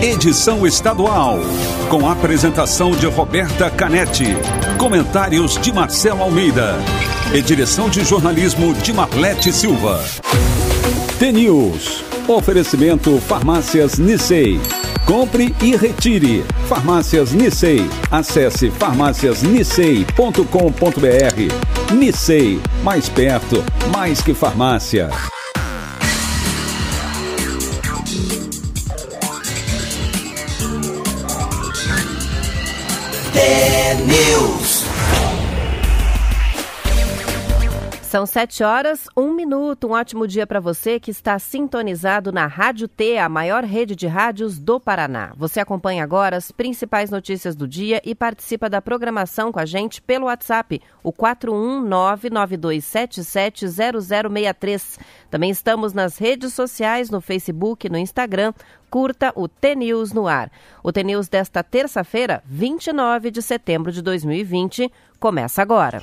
edição estadual. Com apresentação de Roberta Canetti. Comentários de Marcelo Almeida. E direção de jornalismo de Marlete Silva. T-News. Oferecimento Farmácias Nissei. Compre e retire. Farmácias Nissei. Acesse farmáciasnissei.com.br. Nissei. Mais perto, mais que farmácia. News. São sete horas, um minuto. Um ótimo dia para você que está sintonizado na Rádio T, a maior rede de rádios do Paraná. Você acompanha agora as principais notícias do dia e participa da programação com a gente pelo WhatsApp, o 41992770063. Também estamos nas redes sociais, no Facebook, no Instagram. Curta o T-News no ar. O T-News desta terça-feira, 29 de setembro de 2020, começa agora.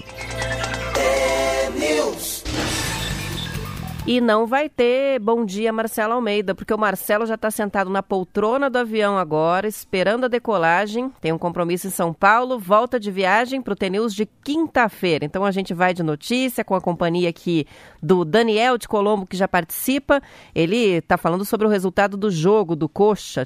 E não vai ter bom dia Marcelo Almeida, porque o Marcelo já está sentado na poltrona do avião agora, esperando a decolagem. Tem um compromisso em São Paulo, volta de viagem para o TNews de quinta-feira. Então a gente vai de notícia com a companhia aqui do Daniel de Colombo, que já participa. Ele está falando sobre o resultado do jogo do Coxa.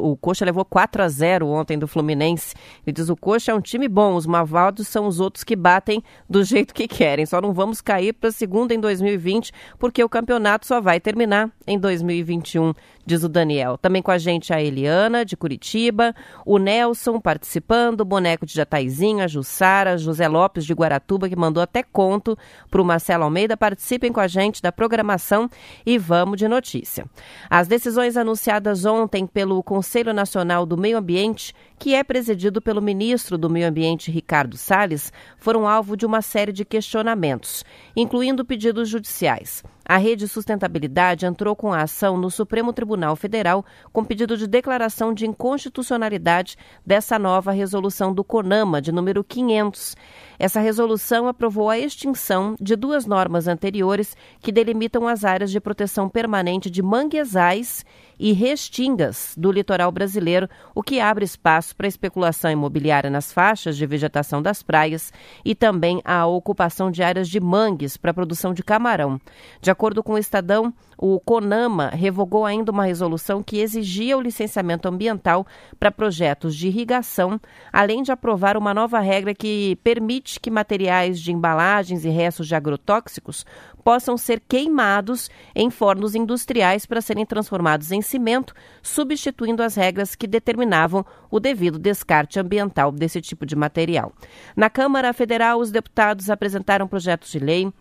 O, Coxa levou 4 a 0 ontem do Fluminense. Ele diz: o Coxa é um time bom, os malvados são os outros que batem do jeito que querem. Só não vamos cair para a segunda em 2020 porque o campeonato só vai terminar em 2021, diz o Daniel. Também com a gente a Eliana, de Curitiba, o Nelson participando, o boneco de Jataizinho, a Jussara, José Lopes de Guaratuba, que mandou até conto para o Marcelo Almeida. Participem com a gente da programação e vamos de notícia. As decisões anunciadas ontem pelo Conselho Nacional do Meio Ambiente, que é presidido pelo ministro do Meio Ambiente, Ricardo Salles, foram alvo de uma série de questionamentos, incluindo pedidos judiciais. A Rede Sustentabilidade entrou com a ação no Supremo Tribunal Federal com pedido de declaração de inconstitucionalidade dessa nova resolução do CONAMA, de número 500. Essa resolução aprovou a extinção de duas normas anteriores que delimitam as áreas de proteção permanente de manguezais e restingas do litoral brasileiro, o que abre espaço para especulação imobiliária nas faixas de vegetação das praias e também a ocupação de áreas de mangues para a produção de camarão. De acordo com o Estadão, o CONAMA revogou ainda uma resolução que exigia o licenciamento ambiental para projetos de irrigação, além de aprovar uma nova regra que permite que materiais de embalagens e restos de agrotóxicos possam ser queimados em fornos industriais para serem transformados em cimento, substituindo as regras que determinavam o devido descarte ambiental desse tipo de material. Na Câmara Federal, os deputados apresentaram projetos de lei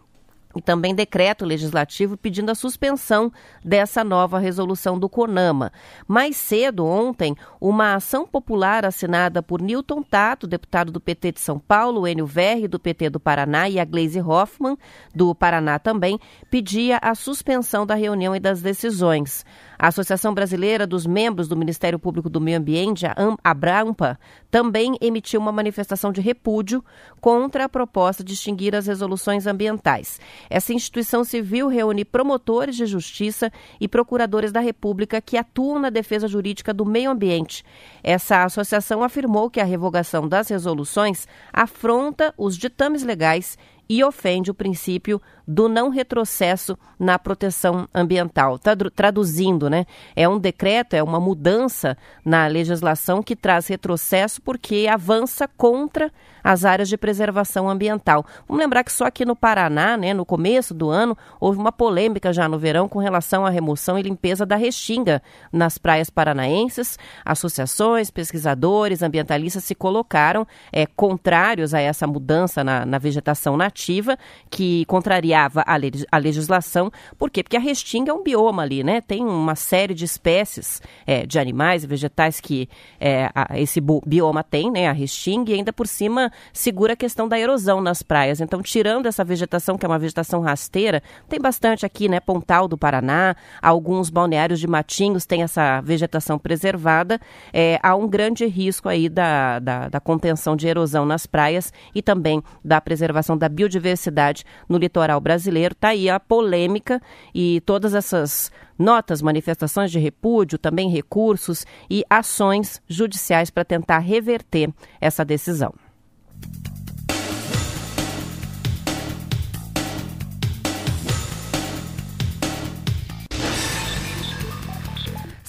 e também decreto legislativo pedindo a suspensão dessa nova resolução do CONAMA. Mais cedo, ontem, uma ação popular assinada por Newton Tato, deputado do PT de São Paulo, Enio Verri, do PT do Paraná, e a Gleise Hoffmann, do Paraná também, pedia a suspensão da reunião e das decisões. A Associação Brasileira dos Membros do Ministério Público do Meio Ambiente, a Abrampa, também emitiu uma manifestação de repúdio contra a proposta de extinguir as resoluções ambientais. Essa instituição civil reúne promotores de justiça e procuradores da República que atuam na defesa jurídica do meio ambiente. Essa associação afirmou que a revogação das resoluções afronta os ditames legais e ofende o princípio do não retrocesso na proteção ambiental. Traduzindo, né? É um decreto, é uma mudança na legislação que traz retrocesso porque avança contra as áreas de preservação ambiental. Vamos lembrar que só aqui no Paraná, né, no começo do ano, houve uma polêmica já no verão com relação à remoção e limpeza da restinga nas praias paranaenses. Associações, pesquisadores, ambientalistas se colocaram é, contrários a essa mudança na, na vegetação nativa, que contraria a, a legislação. Por quê? Porque a restinga é um bioma ali, né? Tem uma série de espécies é, de animais e vegetais que é, a, esse bioma tem, né? A restinga, e ainda por cima segura a questão da erosão nas praias. Então, tirando essa vegetação, que é uma vegetação rasteira, tem bastante aqui, né? Pontal do Paraná, alguns balneários de Matinhos têm essa vegetação preservada. É, há um grande risco aí da, da, da contenção de erosão nas praias e também da preservação da biodiversidade no litoral brasileiro brasileiro. Está aí a polêmica e todas essas notas, manifestações de repúdio, também recursos e ações judiciais para tentar reverter essa decisão.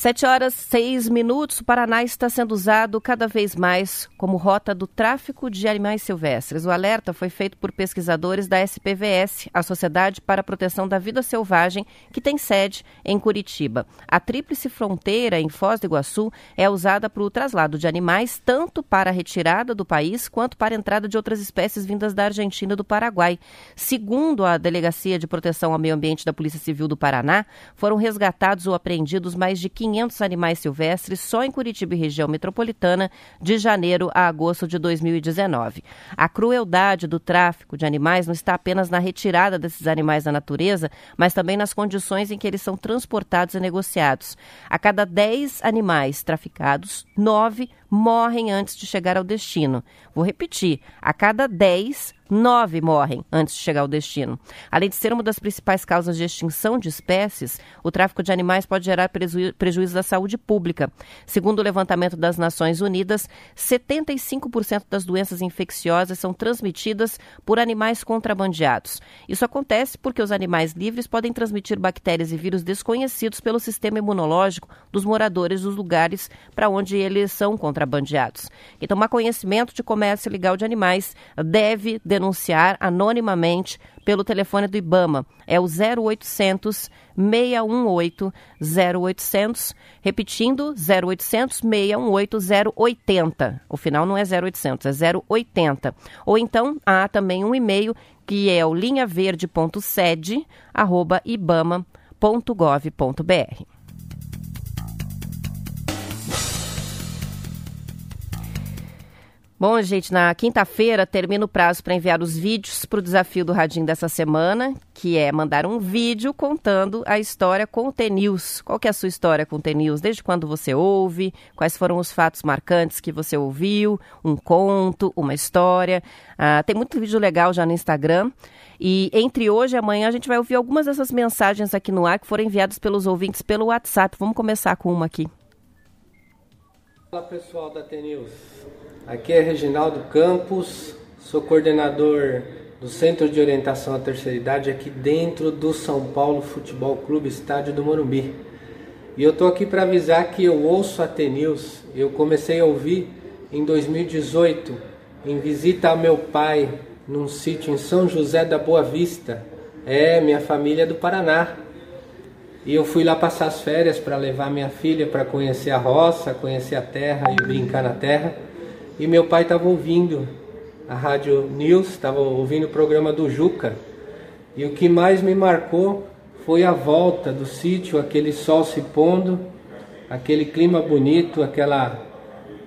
Sete horas seis minutos. O Paraná está sendo usado cada vez mais como rota do tráfico de animais silvestres. O alerta foi feito por pesquisadores da SPVS, a Sociedade para a Proteção da Vida Selvagem, que tem sede em Curitiba. A tríplice fronteira em Foz do Iguaçu é usada para o traslado de animais, tanto para a retirada do país quanto para a entrada de outras espécies vindas da Argentina e do Paraguai. Segundo a Delegacia de Proteção ao Meio Ambiente da Polícia Civil do Paraná, foram resgatados ou apreendidos mais de 500 500 animais silvestres só em Curitiba e região metropolitana de janeiro a agosto de 2019. A crueldade do tráfico de animais não está apenas na retirada desses animais da natureza, mas também nas condições em que eles são transportados e negociados. A cada 10 animais traficados, 9 morrem antes de chegar ao destino. Vou repetir: a cada 10 nove morrem antes de chegar ao destino. Além de ser uma das principais causas de extinção de espécies, o tráfico de animais pode gerar preju prejuízo à saúde pública. Segundo o levantamento das Nações Unidas, 75% das doenças infecciosas são transmitidas por animais contrabandeados. Isso acontece porque os animais livres podem transmitir bactérias e vírus desconhecidos pelo sistema imunológico dos moradores dos lugares para onde eles são contrabandeados. Quem tomar conhecimento de comércio ilegal de animais deve denunciar anonimamente pelo telefone do IBAMA. É o 0800 618 0800, repetindo 0800 618 080. O final não é 0800, é 080. Ou então há também um e-mail que é o linhaverde.sede@ibama.gov.br. Bom, gente, na quinta-feira termina o prazo para enviar os vídeos para o desafio do Radinho dessa semana, que é mandar um vídeo contando a história com o T-News. Qual que é a sua história com o T-News? Desde quando você ouve? Quais foram os fatos marcantes que você ouviu? Um conto, uma história? Ah, tem muito vídeo legal já no Instagram. E entre hoje e amanhã a gente vai ouvir algumas dessas mensagens aqui no ar que foram enviadas pelos ouvintes pelo WhatsApp. Vamos começar com uma aqui. Fala pessoal da T-News. Aqui é Reginaldo Campos, sou coordenador do Centro de Orientação à Terceira Idade aqui dentro do São Paulo Futebol Clube Estádio do Morumbi. E eu tô aqui para avisar que eu ouço a T-News. Eu comecei a ouvir em 2018 em visita ao meu pai num sítio em São José da Boa Vista. É, minha família é do Paraná. E eu fui lá passar as férias para levar minha filha para conhecer a roça, conhecer a terra e brincar na terra. E meu pai estava ouvindo a Rádio News, estava ouvindo o programa do Juca. E o que mais me marcou foi a volta do sítio, aquele sol se pondo, aquele clima bonito, aquela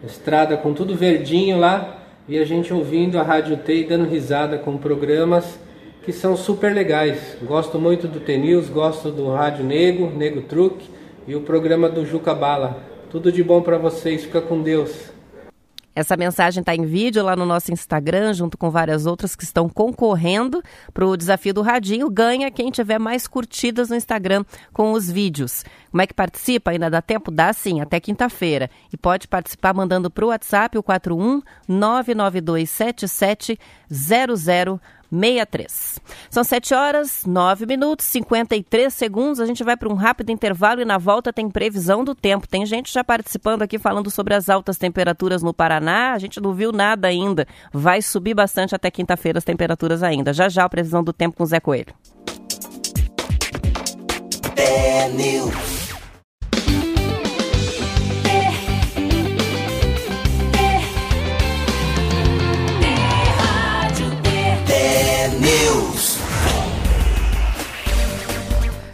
estrada com tudo verdinho lá, e a gente ouvindo a Rádio T e dando risada com programas que são super legais. Gosto muito do T-News, gosto do Rádio Nego, Nego Truque e o programa do Juca Bala. Tudo de bom para vocês, fica com Deus. Essa mensagem está em vídeo lá no nosso Instagram, junto com várias outras que estão concorrendo para o desafio do Radinho. Ganha quem tiver mais curtidas no Instagram com os vídeos. Como é que participa? Ainda dá tempo? Dá sim, até quinta-feira. E pode participar mandando para o WhatsApp o 41 99277 00 63. São 7 horas, 9 minutos, 53 segundos. A gente vai para um rápido intervalo e na volta tem previsão do tempo. Tem gente já participando aqui falando sobre as altas temperaturas no Paraná. A gente não viu nada ainda. Vai subir bastante até quinta-feira as temperaturas ainda. Já já a previsão do tempo com o Zé Coelho. É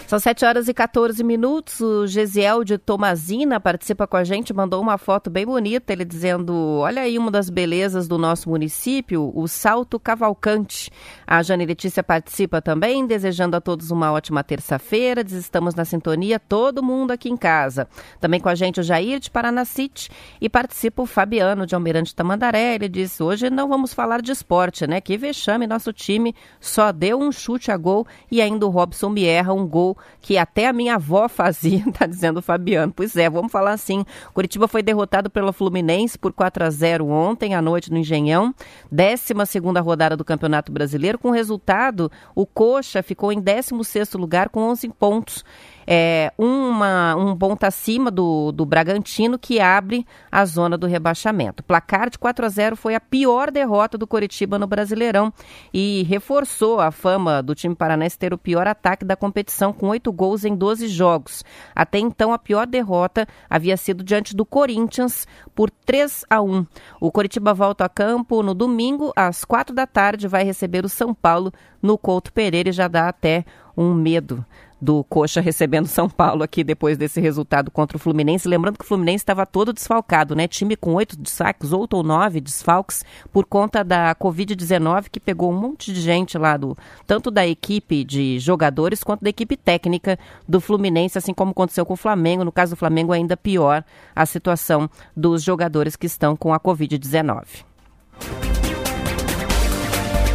São 7 horas e 14 minutos. O Gesiel de Tomazina participa com a gente, mandou uma foto bem bonita, ele dizendo: Olha aí uma das belezas do nosso município, o Salto Cavalcante. A Jane Letícia participa também, desejando a todos uma ótima terça-feira. Diz: Estamos na sintonia, todo mundo aqui em casa. Também com a gente o Jair de Paranacite e participa o Fabiano de Almirante Tamandaré. Ele disse: Hoje não vamos falar de esporte, né? Que vexame, nosso time só deu um chute a gol e ainda o Robson me erra um gol que até a minha avó fazia, tá dizendo o Fabiano. Pois é, vamos falar assim. Curitiba foi derrotado pelo Fluminense por 4 a 0 ontem à noite no Engenhão. 12 segunda rodada do Campeonato Brasileiro. Com resultado, o Coxa ficou em 16º lugar com 11 pontos é, uma, um ponto acima do, do Bragantino, que abre a zona do rebaixamento. Placar de 4 a 0 foi a pior derrota do Coritiba no Brasileirão e reforçou a fama do time paranense ter o pior ataque da competição, com oito gols em 12 jogos. Até então, a pior derrota havia sido diante do Corinthians por 3 a 1. O Coritiba volta a campo no domingo, às quatro da tarde, vai receber o São Paulo no Couto Pereira e já dá até um medo do Coxa recebendo São Paulo aqui depois desse resultado contra o Fluminense. Lembrando que o Fluminense estava todo desfalcado, né? Time com oito desfalques, oito ou nove desfalques, por conta da Covid-19, que pegou um monte de gente lá, do, tanto da equipe de jogadores quanto da equipe técnica do Fluminense, assim como aconteceu com o Flamengo. No caso do Flamengo, ainda pior a situação dos jogadores que estão com a Covid-19.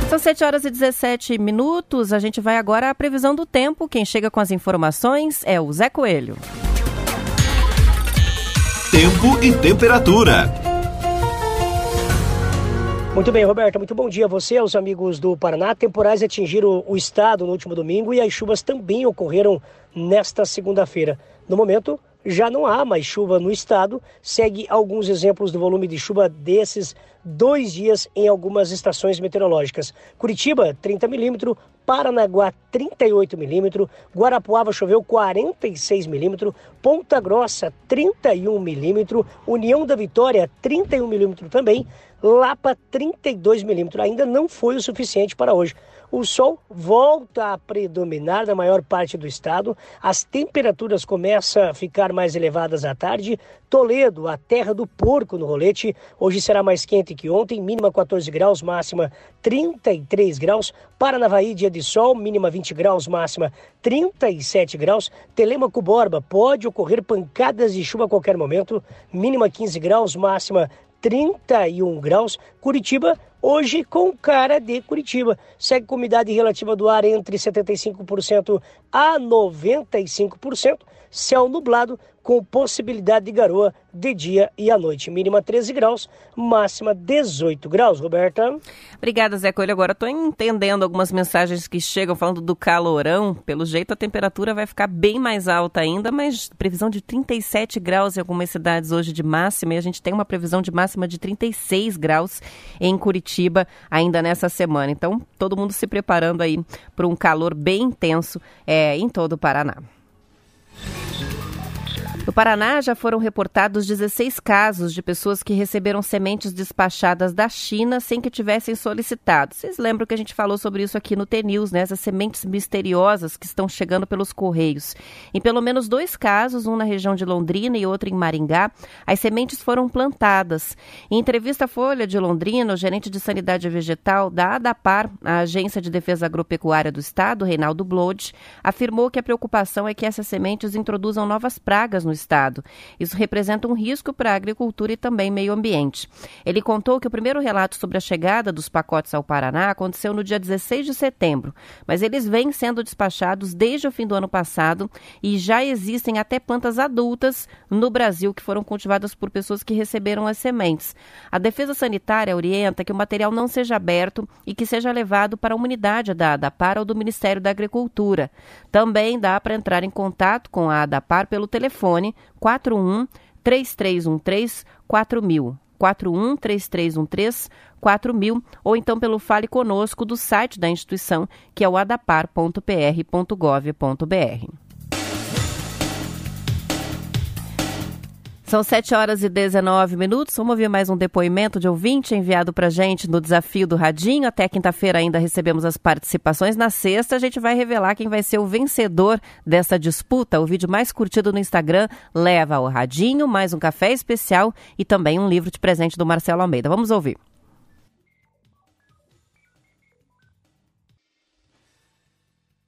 São 7 horas e 17 minutos. A gente vai agora à previsão do tempo. Quem chega com as informações é o Zé Coelho. Tempo e temperatura. Muito bem, Roberta, muito bom dia a você, aos amigos do Paraná. Temporais atingiram o estado no último domingo e as chuvas também ocorreram nesta segunda-feira. No momento, já não há mais chuva no estado. Segue alguns exemplos do volume de chuva desses dois dias em algumas estações meteorológicas. Curitiba, 30 milímetros, Paranaguá, 38 milímetros, Guarapuava choveu 46 milímetros, Ponta Grossa, 31 milímetros, União da Vitória, 31 milímetros também, Lapa, 32 milímetros. Ainda não foi o suficiente para hoje. O sol volta a predominar na maior parte do estado, as temperaturas começam a ficar mais elevadas à tarde. Toledo, a terra do porco no rolete, hoje será mais quente que ontem, mínima 14 graus, máxima 33 graus. Paranavaí, dia de sol, mínima 20 graus, máxima 37 graus. Telemaco Borba, pode ocorrer pancadas de chuva a qualquer momento, mínima 15 graus, máxima 31 graus. Curitiba, hoje com cara de Curitiba. Segue com umidade relativa do ar entre 75% a 95%. Céu nublado com possibilidade de garoa de dia e à noite. Mínima 13 graus, máxima 18 graus, Roberta. Obrigada, Zé Coelho. Agora estou entendendo algumas mensagens que chegam falando do calorão. Pelo jeito, a temperatura vai ficar bem mais alta ainda, mas previsão de 37 graus em algumas cidades hoje de máxima. E a gente tem uma previsão de máxima de 36 graus em Curitiba ainda nessa semana. Então, todo mundo se preparando aí para um calor bem intenso é, em todo o Paraná. No Paraná já foram reportados 16 casos de pessoas que receberam sementes despachadas da China sem que tivessem solicitado. Vocês lembram que a gente falou sobre isso aqui no T-News, né? Essas sementes misteriosas que estão chegando pelos correios. Em pelo menos dois casos, um na região de Londrina e outro em Maringá, as sementes foram plantadas. Em entrevista à Folha de Londrina, o gerente de Sanidade Vegetal da ADAPAR, a Agência de Defesa Agropecuária do Estado, Reinaldo Blode, afirmou que a preocupação é que essas sementes introduzam novas pragas no estado. Isso representa um risco para a agricultura e também meio ambiente. Ele contou que o primeiro relato sobre a chegada dos pacotes ao Paraná aconteceu no dia 16 de setembro, mas eles vêm sendo despachados desde o fim do ano passado e já existem até plantas adultas no Brasil que foram cultivadas por pessoas que receberam as sementes. A Defesa Sanitária orienta que o material não seja aberto e que seja levado para a unidade da ADAPAR ou do Ministério da Agricultura. Também dá para entrar em contato com a ADAPAR pelo telefone telefone 41 3313 4000. 41 3313 4000 ou então pelo Fale Conosco do site da instituição, que é o adapar.pr.gov.br. São 7 horas e 19 minutos. Vamos ouvir mais um depoimento de ouvinte enviado para gente no desafio do Radinho. Até quinta-feira ainda recebemos as participações. Na sexta, a gente vai revelar quem vai ser o vencedor dessa disputa. O vídeo mais curtido no Instagram leva o Radinho, mais um café especial e também um livro de presente do Marcelo Almeida. Vamos ouvir.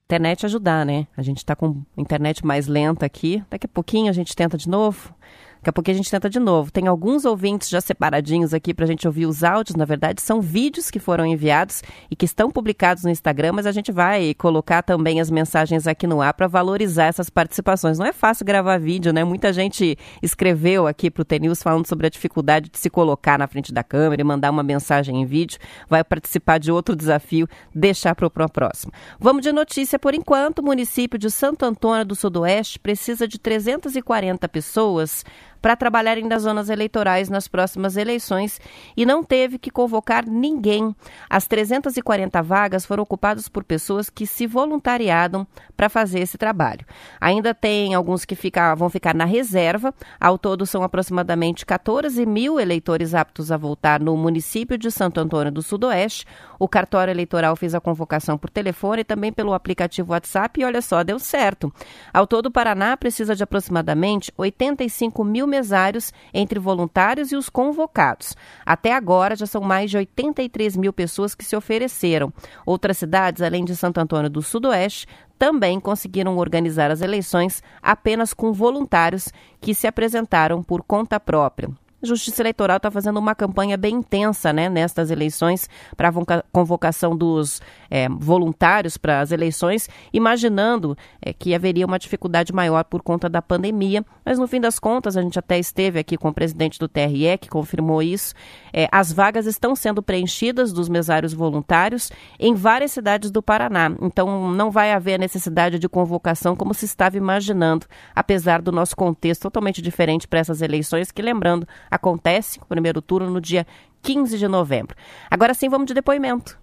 Internet ajudar, né? A gente está com internet mais lenta aqui. Daqui a pouquinho a gente tenta de novo. Daqui a pouco a gente tenta de novo. Tem alguns ouvintes já separadinhos aqui para a gente ouvir os áudios. Na verdade, são vídeos que foram enviados e que estão publicados no Instagram, mas a gente vai colocar também as mensagens aqui no ar para valorizar essas participações. Não é fácil gravar vídeo, né? Muita gente escreveu aqui para o TNews falando sobre a dificuldade de se colocar na frente da câmera e mandar uma mensagem em vídeo. Vai participar de outro desafio, deixar para o próximo. Vamos de notícia por enquanto. O município de Santo Antônio do Sudoeste precisa de 340 pessoas para trabalharem nas zonas eleitorais nas próximas eleições e não teve que convocar ninguém. As 340 vagas foram ocupadas por pessoas que se voluntariaram para fazer esse trabalho. Ainda tem alguns que fica, vão ficar na reserva. Ao todo, são aproximadamente 14 mil eleitores aptos a voltar no município de Santo Antônio do Sudoeste. O cartório eleitoral fez a convocação por telefone e também pelo aplicativo WhatsApp e olha só, deu certo. Ao todo, o Paraná precisa de aproximadamente 85 mil mesários entre voluntários e os convocados. Até agora já são mais de 83 mil pessoas que se ofereceram. Outras cidades, além de Santo Antônio do Sudoeste, também conseguiram organizar as eleições apenas com voluntários que se apresentaram por conta própria. A Justiça Eleitoral está fazendo uma campanha bem intensa né, nestas eleições para a convocação dos é, voluntários para as eleições, imaginando é, que haveria uma dificuldade maior por conta da pandemia. Mas no fim das contas, a gente até esteve aqui com o presidente do TRE que confirmou isso. É, as vagas estão sendo preenchidas dos mesários voluntários em várias cidades do Paraná. Então não vai haver a necessidade de convocação como se estava imaginando, apesar do nosso contexto totalmente diferente para essas eleições, que lembrando, acontece o primeiro turno no dia 15 de novembro. Agora sim, vamos de depoimento.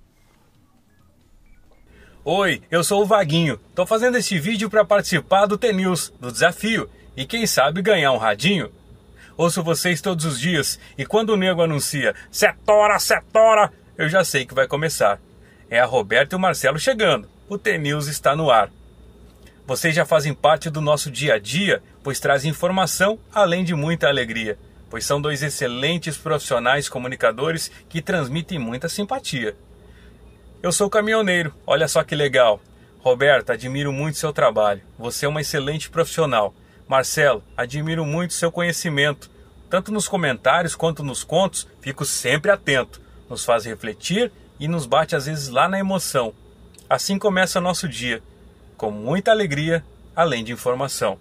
Oi, eu sou o Vaguinho. Tô fazendo esse vídeo para participar do TNews, do desafio, e quem sabe ganhar um radinho. Ouço vocês todos os dias e quando o nego anuncia setora, setora, eu já sei que vai começar. É a Roberta e o Marcelo chegando. O TNews está no ar. Vocês já fazem parte do nosso dia a dia, pois trazem informação além de muita alegria, pois são dois excelentes profissionais comunicadores que transmitem muita simpatia. Eu sou caminhoneiro, olha só que legal. Roberta, admiro muito seu trabalho. Você é uma excelente profissional. Marcelo, admiro muito seu conhecimento. Tanto nos comentários quanto nos contos, fico sempre atento. Nos faz refletir e nos bate às vezes lá na emoção. Assim começa nosso dia, com muita alegria, além de informação.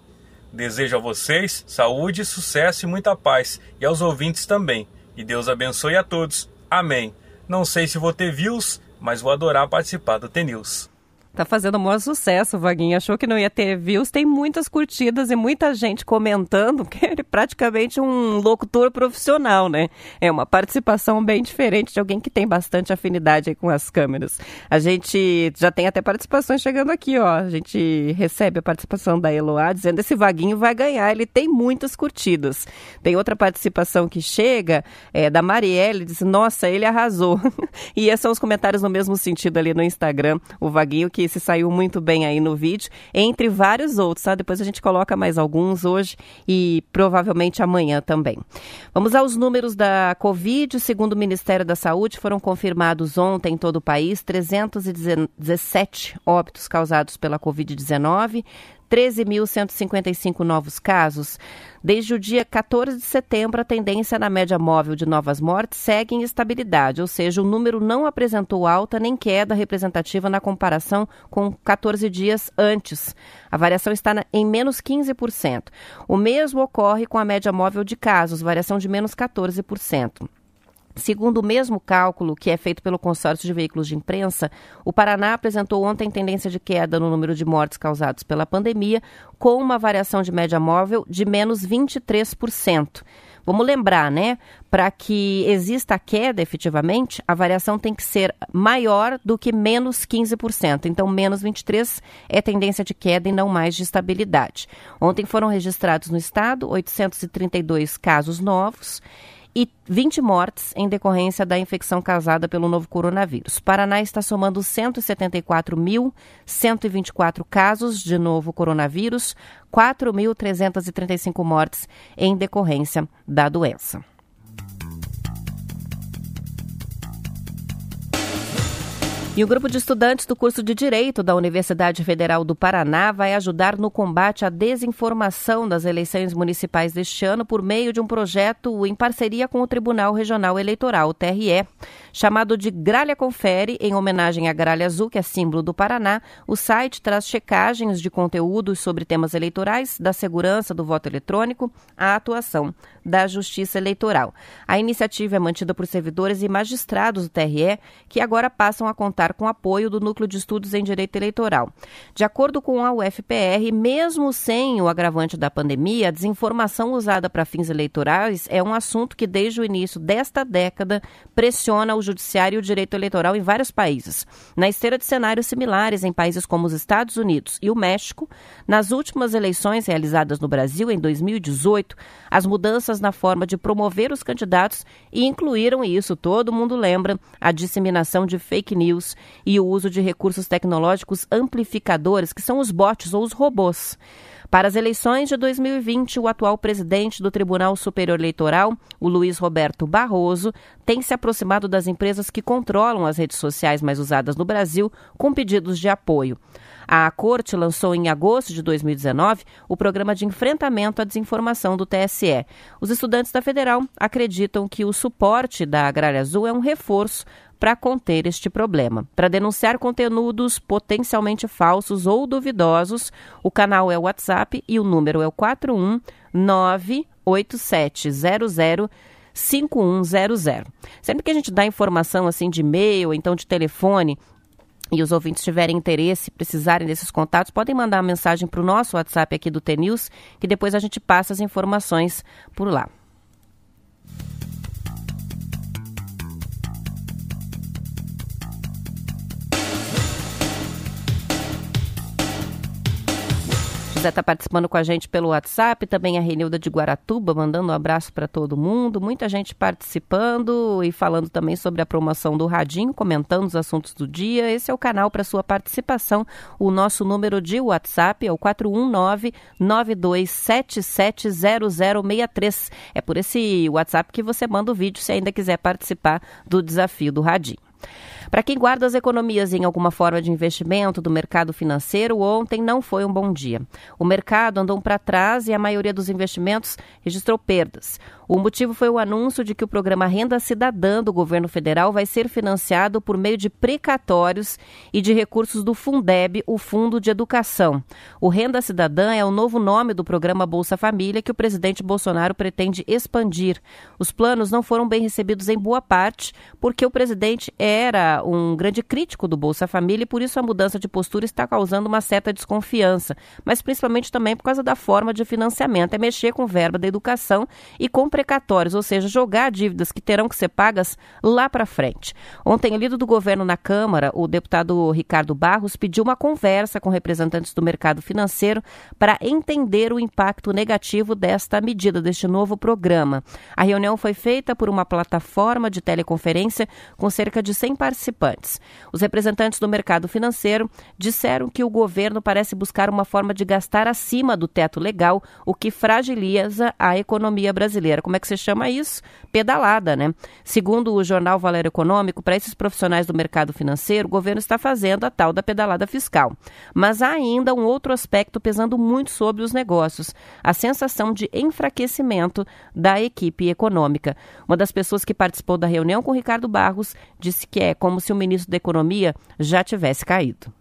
Desejo a vocês saúde, sucesso e muita paz, e aos ouvintes também. E Deus abençoe a todos. Amém. Não sei se vou ter views, mas vou adorar participar do TNews. Tá fazendo um maior sucesso, Vaguinho. Achou que não ia ter views. Tem muitas curtidas e muita gente comentando que ele é praticamente um locutor profissional, né? É uma participação bem diferente de alguém que tem bastante afinidade com as câmeras. A gente já tem até participações chegando aqui, ó. A gente recebe a participação da Eloá dizendo esse Vaguinho vai ganhar. Ele tem muitas curtidas. Tem outra participação que chega, é, da Marielle, diz, nossa, ele arrasou. e esses são os comentários no mesmo sentido ali no Instagram. O Vaguinho que que se saiu muito bem aí no vídeo, entre vários outros, tá? Depois a gente coloca mais alguns hoje e provavelmente amanhã também. Vamos aos números da Covid. Segundo o Ministério da Saúde, foram confirmados ontem em todo o país 317 óbitos causados pela Covid-19. 13.155 novos casos. Desde o dia 14 de setembro, a tendência na média móvel de novas mortes segue em estabilidade, ou seja, o número não apresentou alta nem queda representativa na comparação com 14 dias antes. A variação está em menos 15%. O mesmo ocorre com a média móvel de casos, variação de menos 14%. Segundo o mesmo cálculo que é feito pelo consórcio de veículos de imprensa, o Paraná apresentou ontem tendência de queda no número de mortes causadas pela pandemia, com uma variação de média móvel de menos 23%. Vamos lembrar, né? Para que exista a queda efetivamente, a variação tem que ser maior do que menos 15%. Então, menos 23% é tendência de queda e não mais de estabilidade. Ontem foram registrados no estado 832 casos novos e 20 mortes em decorrência da infecção causada pelo novo coronavírus. Paraná está somando 174.124 casos de novo coronavírus, 4.335 mortes em decorrência da doença. E o grupo de estudantes do curso de Direito da Universidade Federal do Paraná vai ajudar no combate à desinformação das eleições municipais deste ano por meio de um projeto em parceria com o Tribunal Regional Eleitoral, o TRE. Chamado de Gralha Confere, em homenagem à Gralha Azul, que é símbolo do Paraná, o site traz checagens de conteúdos sobre temas eleitorais, da segurança do voto eletrônico à atuação da Justiça Eleitoral. A iniciativa é mantida por servidores e magistrados do TRE, que agora passam a contar contar com apoio do Núcleo de Estudos em Direito Eleitoral. De acordo com a UFPR, mesmo sem o agravante da pandemia, a desinformação usada para fins eleitorais é um assunto que, desde o início desta década, pressiona o judiciário e o direito eleitoral em vários países. Na esteira de cenários similares em países como os Estados Unidos e o México, nas últimas eleições realizadas no Brasil em 2018, as mudanças na forma de promover os candidatos incluíram isso, todo mundo lembra, a disseminação de fake news e o uso de recursos tecnológicos amplificadores, que são os bots ou os robôs. Para as eleições de 2020, o atual presidente do Tribunal Superior Eleitoral, o Luiz Roberto Barroso, tem se aproximado das empresas que controlam as redes sociais mais usadas no Brasil com pedidos de apoio. A Corte lançou em agosto de 2019 o programa de enfrentamento à desinformação do TSE. Os estudantes da Federal acreditam que o suporte da Agrária Azul é um reforço para conter este problema. Para denunciar conteúdos potencialmente falsos ou duvidosos, o canal é o WhatsApp e o número é o 4198700 5100. Sempre que a gente dá informação assim de e-mail, então de telefone, e os ouvintes tiverem interesse, precisarem desses contatos, podem mandar uma mensagem para o nosso WhatsApp aqui do TNews, que depois a gente passa as informações por lá. Zé está participando com a gente pelo WhatsApp, também a Renilda de Guaratuba, mandando um abraço para todo mundo. Muita gente participando e falando também sobre a promoção do Radinho, comentando os assuntos do dia. Esse é o canal para sua participação. O nosso número de WhatsApp é o 419-92770063. É por esse WhatsApp que você manda o vídeo se ainda quiser participar do desafio do Radinho. Para quem guarda as economias em alguma forma de investimento do mercado financeiro, ontem não foi um bom dia. O mercado andou para trás e a maioria dos investimentos registrou perdas. O motivo foi o anúncio de que o programa Renda Cidadã do governo federal vai ser financiado por meio de precatórios e de recursos do Fundeb, o Fundo de Educação. O Renda Cidadã é o novo nome do programa Bolsa Família que o presidente Bolsonaro pretende expandir. Os planos não foram bem recebidos em boa parte, porque o presidente era um grande crítico do Bolsa Família e por isso a mudança de postura está causando uma certa desconfiança, mas principalmente também por causa da forma de financiamento, é mexer com verba da educação e com precatórios, ou seja, jogar dívidas que terão que ser pagas lá para frente. Ontem, líder do governo na Câmara, o deputado Ricardo Barros pediu uma conversa com representantes do mercado financeiro para entender o impacto negativo desta medida, deste novo programa. A reunião foi feita por uma plataforma de teleconferência com cerca de 100 participantes. Os representantes do mercado financeiro disseram que o governo parece buscar uma forma de gastar acima do teto legal, o que fragiliza a economia brasileira como é que se chama isso? Pedalada, né? Segundo o jornal Valor Econômico, para esses profissionais do mercado financeiro, o governo está fazendo a tal da pedalada fiscal. Mas há ainda um outro aspecto pesando muito sobre os negócios: a sensação de enfraquecimento da equipe econômica. Uma das pessoas que participou da reunião com Ricardo Barros disse que é como se o ministro da Economia já tivesse caído.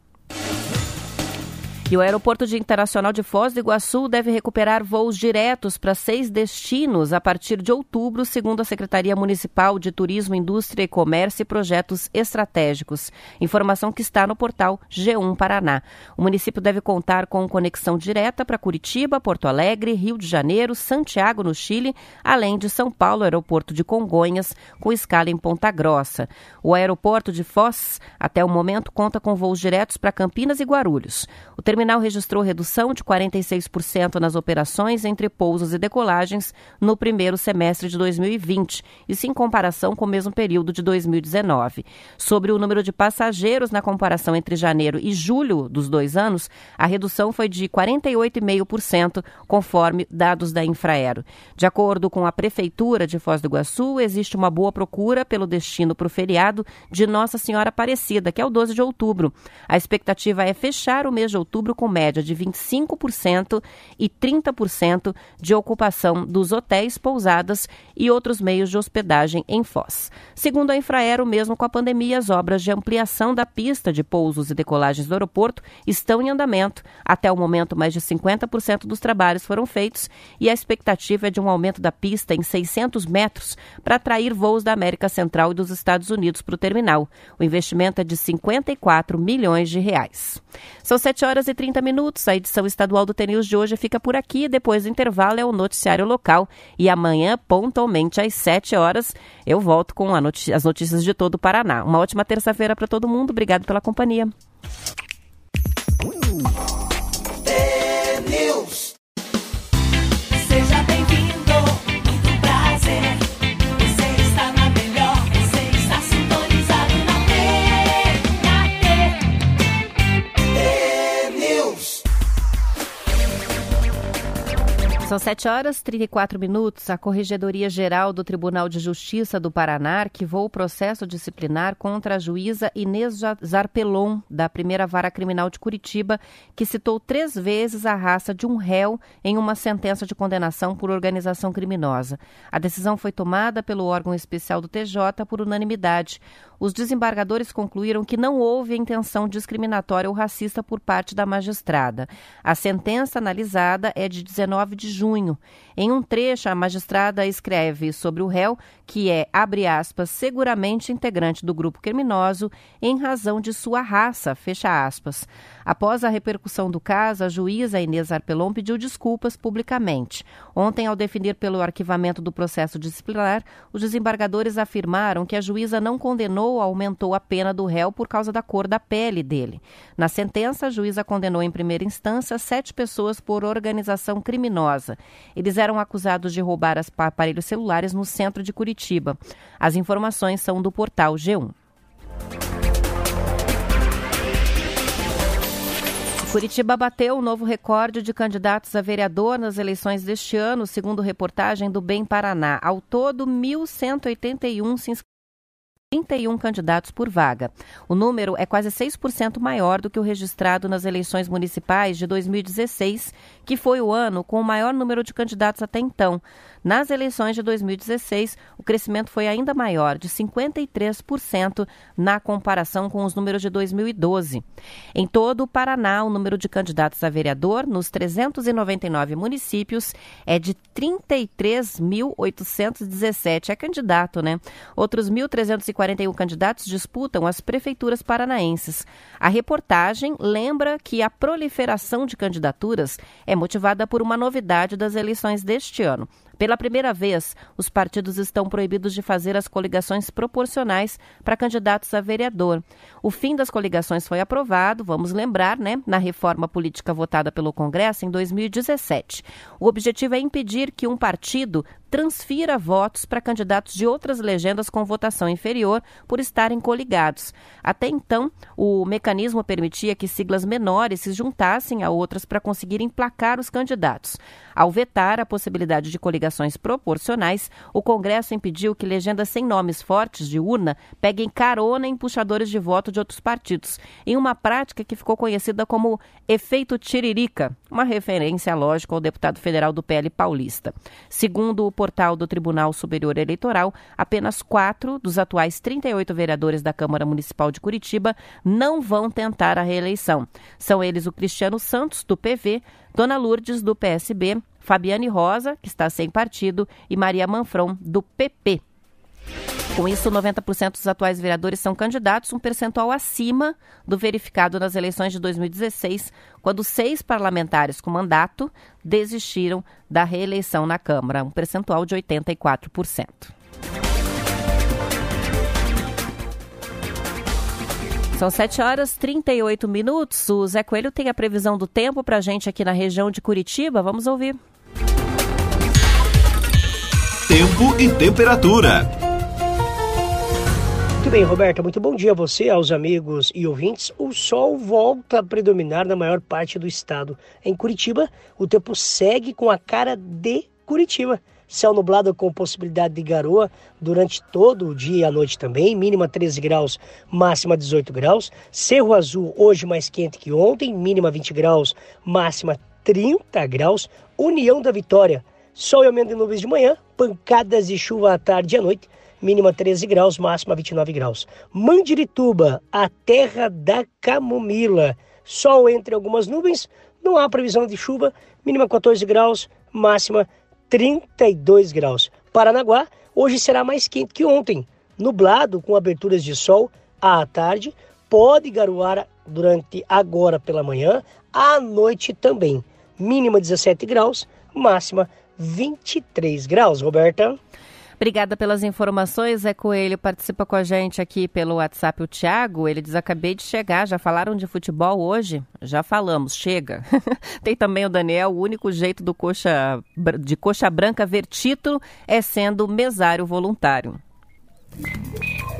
E o Aeroporto de Internacional de Foz do Iguaçu deve recuperar voos diretos para seis destinos a partir de outubro, segundo a Secretaria Municipal de Turismo, Indústria e Comércio e Projetos Estratégicos. Informação que está no portal G1 Paraná. O município deve contar com conexão direta para Curitiba, Porto Alegre, Rio de Janeiro, Santiago, no Chile, além de São Paulo, Aeroporto de Congonhas, com escala em Ponta Grossa. O aeroporto de Foz, até o momento, conta com voos diretos para Campinas e Guarulhos. O terminal registrou redução de 46% nas operações entre pousos e decolagens no primeiro semestre de 2020, isso em comparação com o mesmo período de 2019. Sobre o número de passageiros na comparação entre janeiro e julho dos dois anos, a redução foi de 48,5%, conforme dados da Infraero. De acordo com a Prefeitura de Foz do Iguaçu, existe uma boa procura pelo destino para o feriado de Nossa Senhora Aparecida, que é o 12 de outubro. A expectativa é fechar o mês de outubro outubro com média de 25% e 30% de ocupação dos hotéis, pousadas e outros meios de hospedagem em Foz. Segundo a Infraero, mesmo com a pandemia, as obras de ampliação da pista de pousos e decolagens do aeroporto estão em andamento. Até o momento, mais de 50% dos trabalhos foram feitos e a expectativa é de um aumento da pista em 600 metros para atrair voos da América Central e dos Estados Unidos para o terminal. O investimento é de 54 milhões de reais. São 7 horas e 30 minutos. A edição estadual do TNews de hoje fica por aqui. Depois do intervalo é o noticiário local. E amanhã, pontualmente às 7 horas, eu volto com as notícias de todo o Paraná. Uma ótima terça-feira para todo mundo. Obrigado pela companhia. São 7 horas e 34 minutos. A Corregedoria Geral do Tribunal de Justiça do Paraná arquivou o processo disciplinar contra a juíza Inês Zarpelon, da primeira vara criminal de Curitiba, que citou três vezes a raça de um réu em uma sentença de condenação por organização criminosa. A decisão foi tomada pelo órgão especial do TJ por unanimidade os desembargadores concluíram que não houve intenção discriminatória ou racista por parte da magistrada. A sentença analisada é de 19 de junho. Em um trecho, a magistrada escreve sobre o réu, que é, abre aspas, seguramente integrante do grupo criminoso em razão de sua raça, fecha aspas. Após a repercussão do caso, a juíza Inês Arpelon pediu desculpas publicamente. Ontem, ao definir pelo arquivamento do processo disciplinar, os desembargadores afirmaram que a juíza não condenou ou aumentou a pena do réu por causa da cor da pele dele. Na sentença, a juíza condenou em primeira instância sete pessoas por organização criminosa. Eles eram acusados de roubar aparelhos celulares no centro de Curitiba. As informações são do portal G1. Curitiba bateu um novo recorde de candidatos a vereador nas eleições deste ano, segundo reportagem do Bem Paraná. Ao todo, 1.181 se 31 candidatos por vaga. O número é quase 6% maior do que o registrado nas eleições municipais de 2016, que foi o ano com o maior número de candidatos até então. Nas eleições de 2016, o crescimento foi ainda maior, de 53% na comparação com os números de 2012. Em todo o Paraná, o número de candidatos a vereador nos 399 municípios é de 33.817. É candidato, né? Outros 1.341 candidatos disputam as prefeituras paranaenses. A reportagem lembra que a proliferação de candidaturas é motivada por uma novidade das eleições deste ano. Pela primeira vez, os partidos estão proibidos de fazer as coligações proporcionais para candidatos a vereador. O fim das coligações foi aprovado, vamos lembrar, né, na reforma política votada pelo Congresso em 2017. O objetivo é impedir que um partido transfira votos para candidatos de outras legendas com votação inferior por estarem coligados. Até então, o mecanismo permitia que siglas menores se juntassem a outras para conseguir emplacar os candidatos. Ao vetar a possibilidade de coligações proporcionais, o Congresso impediu que legendas sem nomes fortes de urna peguem carona em puxadores de voto de outros partidos, em uma prática que ficou conhecida como efeito tiririca, uma referência, lógico, ao deputado federal do PL paulista. Segundo o portal do Tribunal Superior Eleitoral, apenas quatro dos atuais 38 vereadores da Câmara Municipal de Curitiba não vão tentar a reeleição. São eles o Cristiano Santos, do PV, Dona Lourdes, do PSB, Fabiane Rosa, que está sem partido, e Maria Manfron, do PP. Com isso, 90% dos atuais vereadores são candidatos, um percentual acima do verificado nas eleições de 2016, quando seis parlamentares com mandato desistiram da reeleição na Câmara, um percentual de 84%. São 7 horas e 38 minutos. O Zé Coelho tem a previsão do tempo para a gente aqui na região de Curitiba. Vamos ouvir. Tempo e temperatura. Muito bem, Roberta, muito bom dia a você, aos amigos e ouvintes. O sol volta a predominar na maior parte do estado. Em Curitiba, o tempo segue com a cara de Curitiba. Céu nublado com possibilidade de garoa durante todo o dia e a noite também, mínima 13 graus, máxima 18 graus. Cerro Azul hoje mais quente que ontem, mínima 20 graus, máxima 30 graus. União da Vitória, sol e aumento de nuvens de manhã, pancadas de chuva à tarde e à noite mínima 13 graus, máxima 29 graus. Mandirituba, a terra da camomila. Sol entre algumas nuvens, não há previsão de chuva, mínima 14 graus, máxima 32 graus. Paranaguá, hoje será mais quente que ontem. Nublado, com aberturas de sol à tarde, pode garoar durante agora pela manhã, à noite também. Mínima 17 graus, máxima 23 graus. Roberta? Obrigada pelas informações. Zé Coelho participa com a gente aqui pelo WhatsApp. O Thiago, ele diz: Acabei de chegar. Já falaram de futebol hoje? Já falamos, chega. Tem também o Daniel. O único jeito do coxa, de coxa branca ver título é sendo mesário voluntário.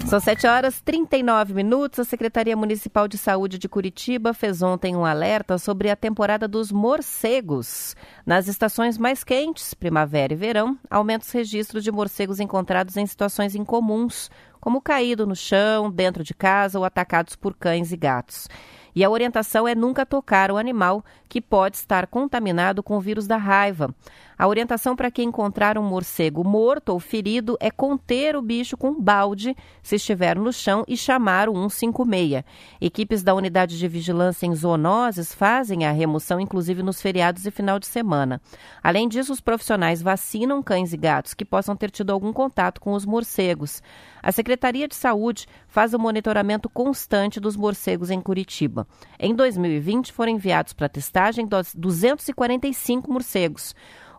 São 7 horas e 39 minutos. A Secretaria Municipal de Saúde de Curitiba fez ontem um alerta sobre a temporada dos morcegos. Nas estações mais quentes, primavera e verão, aumenta os registros de morcegos encontrados em situações incomuns, como caído no chão, dentro de casa ou atacados por cães e gatos. E a orientação é nunca tocar o animal que pode estar contaminado com o vírus da raiva. A orientação para quem encontrar um morcego morto ou ferido é conter o bicho com um balde se estiver no chão e chamar o 156. Equipes da unidade de vigilância em zoonoses fazem a remoção, inclusive nos feriados e final de semana. Além disso, os profissionais vacinam cães e gatos que possam ter tido algum contato com os morcegos. A Secretaria de Saúde faz o monitoramento constante dos morcegos em Curitiba. Em 2020, foram enviados para testagem 245 morcegos.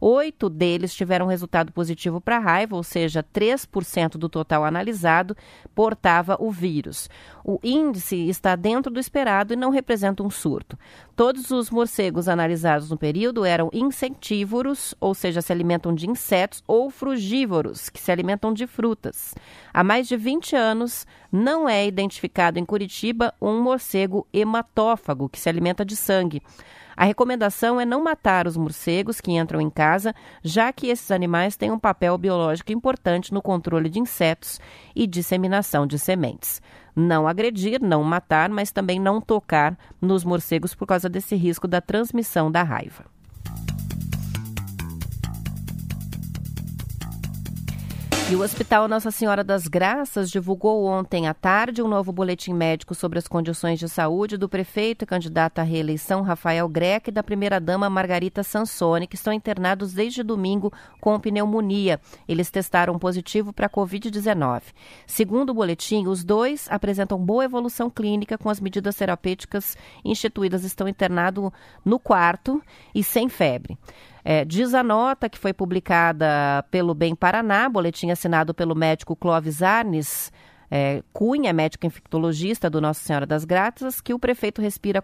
Oito deles tiveram resultado positivo para raiva, ou seja, 3% do total analisado portava o vírus. O índice está dentro do esperado e não representa um surto. Todos os morcegos analisados no período eram insetívoros, ou seja, se alimentam de insetos, ou frugívoros, que se alimentam de frutas. Há mais de 20 anos, não é identificado em Curitiba um morcego hematófago, que se alimenta de sangue. A recomendação é não matar os morcegos que entram em casa, já que esses animais têm um papel biológico importante no controle de insetos e disseminação de sementes. Não agredir, não matar, mas também não tocar nos morcegos por causa desse risco da transmissão da raiva. E o Hospital Nossa Senhora das Graças divulgou ontem à tarde um novo boletim médico sobre as condições de saúde do prefeito e candidato à reeleição Rafael Greca e da primeira-dama Margarita Sansoni, que estão internados desde domingo com pneumonia. Eles testaram positivo para a Covid-19. Segundo o boletim, os dois apresentam boa evolução clínica com as medidas terapêuticas instituídas. Estão internados no quarto e sem febre. É, diz a nota que foi publicada pelo Bem Paraná, boletim assinado pelo médico Clóvis Arnes, é, Cunha, médico infectologista do Nossa Senhora das Graças, que o prefeito respira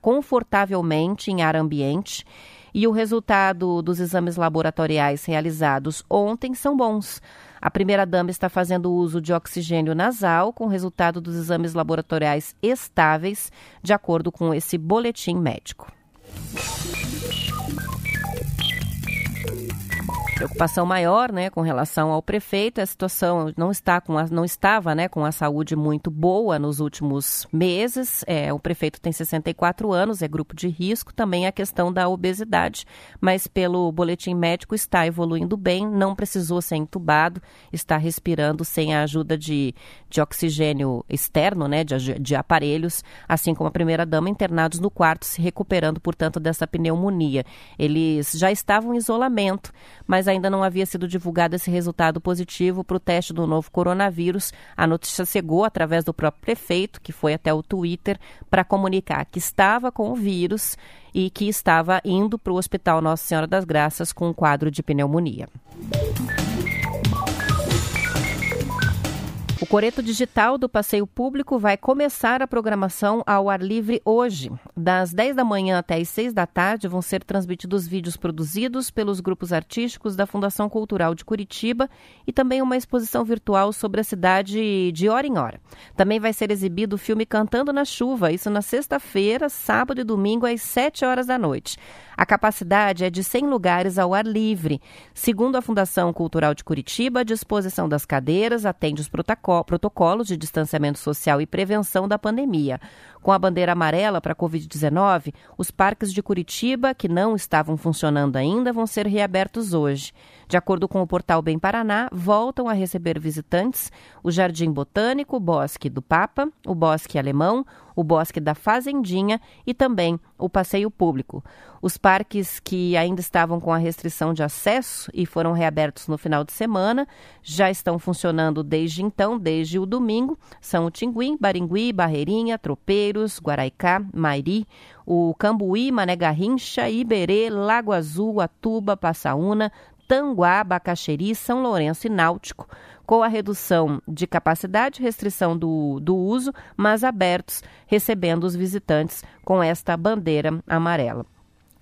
confortavelmente em ar ambiente e o resultado dos exames laboratoriais realizados ontem são bons. A primeira-dama está fazendo uso de oxigênio nasal, com resultado dos exames laboratoriais estáveis, de acordo com esse boletim médico. Preocupação maior, né, com relação ao prefeito. A situação não está com a, não estava, né, com a saúde muito boa nos últimos meses. É, o prefeito tem 64 anos, é grupo de risco. Também a questão da obesidade, mas pelo boletim médico está evoluindo bem. Não precisou ser entubado, está respirando sem a ajuda de, de oxigênio externo, né, de, de aparelhos, assim como a primeira dama internados no quarto se recuperando, portanto, dessa pneumonia. Eles já estavam em isolamento, mas ainda não havia sido divulgado esse resultado positivo para o teste do novo coronavírus. A notícia chegou através do próprio prefeito, que foi até o Twitter, para comunicar que estava com o vírus e que estava indo para o Hospital Nossa Senhora das Graças com um quadro de pneumonia. Coreto Digital do Passeio Público vai começar a programação ao ar livre hoje. Das 10 da manhã até as 6 da tarde vão ser transmitidos vídeos produzidos pelos grupos artísticos da Fundação Cultural de Curitiba e também uma exposição virtual sobre a cidade de hora em hora. Também vai ser exibido o filme Cantando na Chuva, isso na sexta-feira, sábado e domingo às 7 horas da noite. A capacidade é de 100 lugares ao ar livre. Segundo a Fundação Cultural de Curitiba, a disposição das cadeiras atende os protocolos de distanciamento social e prevenção da pandemia. Com a bandeira amarela para a Covid-19, os parques de Curitiba, que não estavam funcionando ainda, vão ser reabertos hoje. De acordo com o portal Bem Paraná, voltam a receber visitantes o Jardim Botânico, o Bosque do Papa, o Bosque Alemão, o Bosque da Fazendinha e também o Passeio Público. Os parques que ainda estavam com a restrição de acesso e foram reabertos no final de semana já estão funcionando desde então, desde o domingo. São o Tinguim, Baringui, Barreirinha, Tropeiros, Guaraicá, Mairi, o Cambuí, Mané Garrincha, Iberê, Lago Azul, Atuba, Passaúna, Tanguá, Bacaxeri, São Lourenço e Náutico com a redução de capacidade, restrição do, do uso, mas abertos, recebendo os visitantes com esta bandeira amarela.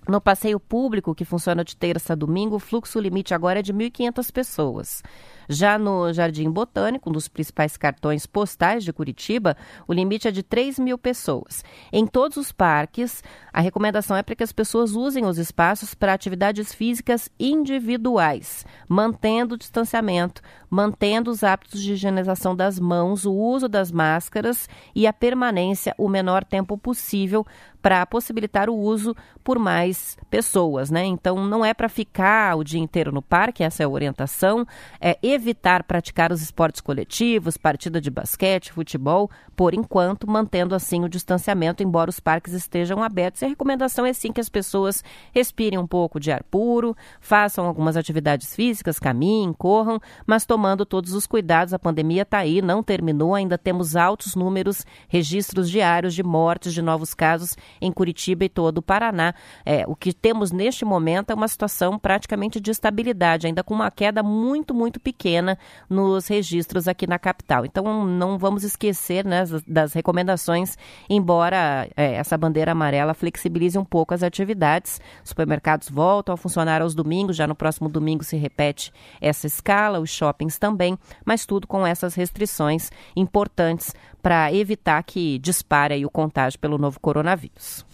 No passeio público, que funciona de terça a domingo, o fluxo limite agora é de 1.500 pessoas. Já no Jardim Botânico, um dos principais cartões postais de Curitiba, o limite é de 3 mil pessoas. Em todos os parques, a recomendação é para que as pessoas usem os espaços para atividades físicas individuais, mantendo o distanciamento, mantendo os hábitos de higienização das mãos, o uso das máscaras e a permanência o menor tempo possível para possibilitar o uso por mais pessoas, né? Então não é para ficar o dia inteiro no parque, essa é a orientação, é evitar praticar os esportes coletivos, partida de basquete, futebol, por enquanto, mantendo assim o distanciamento, embora os parques estejam abertos. E a recomendação é sim que as pessoas respirem um pouco de ar puro, façam algumas atividades físicas, caminhem, corram, mas tomando todos os cuidados. A pandemia está aí, não terminou, ainda temos altos números, registros diários de mortes, de novos casos em Curitiba e todo o Paraná. É, o que temos neste momento é uma situação praticamente de estabilidade, ainda com uma queda muito, muito pequena nos registros aqui na capital. Então, não vamos esquecer né, das recomendações, embora é, essa bandeira amarela flexibilize um pouco as atividades. Supermercados voltam a funcionar aos domingos, já no próximo domingo se repete essa escala, os também, mas tudo com essas restrições importantes para evitar que dispare o contágio pelo novo coronavírus.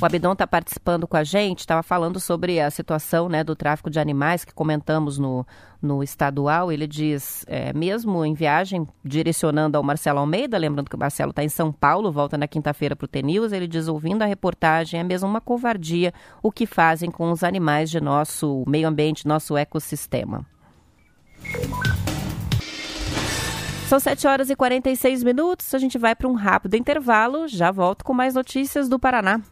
O Abidão está participando com a gente, estava falando sobre a situação né, do tráfico de animais que comentamos no, no estadual. Ele diz, é, mesmo em viagem, direcionando ao Marcelo Almeida, lembrando que o Marcelo está em São Paulo, volta na quinta-feira para o TNews, ele diz, ouvindo a reportagem, é mesmo uma covardia o que fazem com os animais de nosso meio ambiente, nosso ecossistema. São 7 horas e 46 minutos. A gente vai para um rápido intervalo. Já volto com mais notícias do Paraná.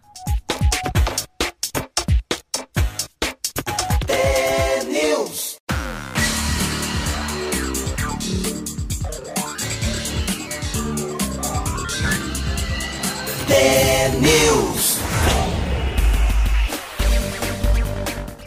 News.